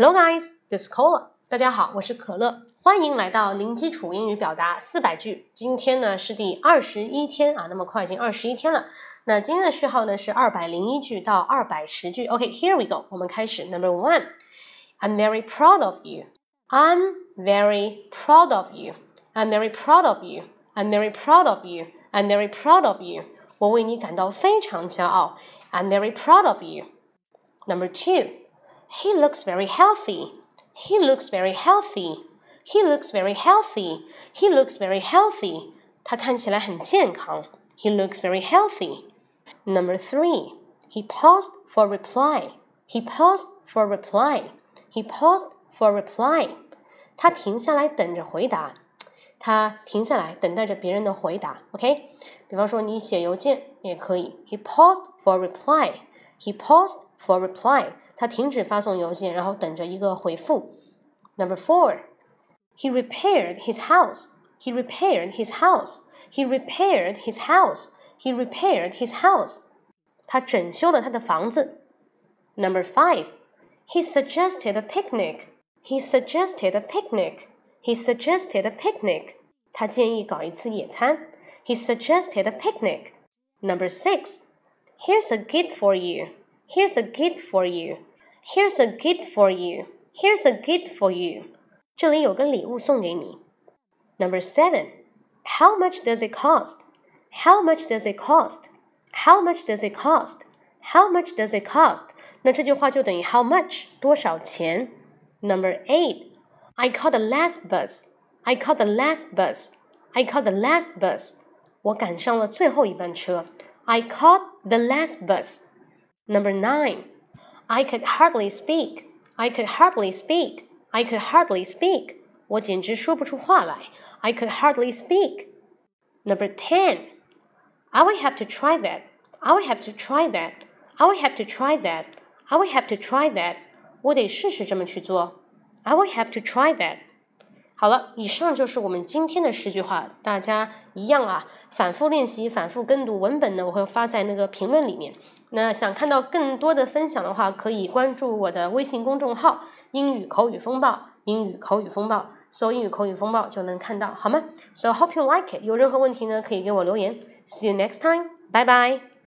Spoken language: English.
Hello guys, this is Cola。大家好，我是可乐，欢迎来到零基础英语表达四百句。今天呢是第二十一天啊，那么快已经二十一天了。那今天的序号呢是二百零一句到二百十句。OK，here we go，我们开始。Number one，I'm very proud of you. I'm very proud of you. I'm very proud of you. I'm very proud of you. I'm very proud of you. 我为你感到非常骄傲。I'm very proud of you. Number two. He looks very healthy. He looks very healthy. He looks very healthy. He looks very healthy. 他看起来很健康。He looks very healthy. Number three. He paused for reply. He paused for reply. He paused for reply. 他停下来等着回答。他停下来等待着别人的回答。OK，比方说你写邮件也可以。He paused for reply. He paused for reply. 他停止发送邮件，然后等着一个回复。Number four, he repaired his house. He repaired his house. He repaired his house. He repaired his house. 他整修了他的房子。Number five, he suggested a picnic. He suggested a picnic. He suggested a picnic. 他建议搞一次野餐。He suggested a picnic. Number six, here's a gift for you. Here's a gift for you. Here's a gift for you. Here's a gift for you. 这里有个礼物送给你。Number seven. How much does it cost? How much does it cost? How much does it cost? How much does it cost? 那这句话就等于 how much 多少钱。Number eight. I caught the last bus. I caught the last bus. I caught the last bus. 我赶上了最后一班车。I caught the last bus. Number nine, I could hardly speak. I could hardly speak. I could hardly speak. 我简直说不出话来。I could hardly speak. Number ten, I will have to try that. I will have to try that. I will have to try that. I will have to try that. 我得试试这么去做。I will have to try that. 好了，以上就是我们今天的十句话，大家一样啊，反复练习，反复跟读文本呢，我会发在那个评论里面。那想看到更多的分享的话，可以关注我的微信公众号“英语口语风暴”，英语口语风暴，搜“英语口语风暴”就能看到，好吗？So hope you like it。有任何问题呢，可以给我留言。See you next time. Bye bye.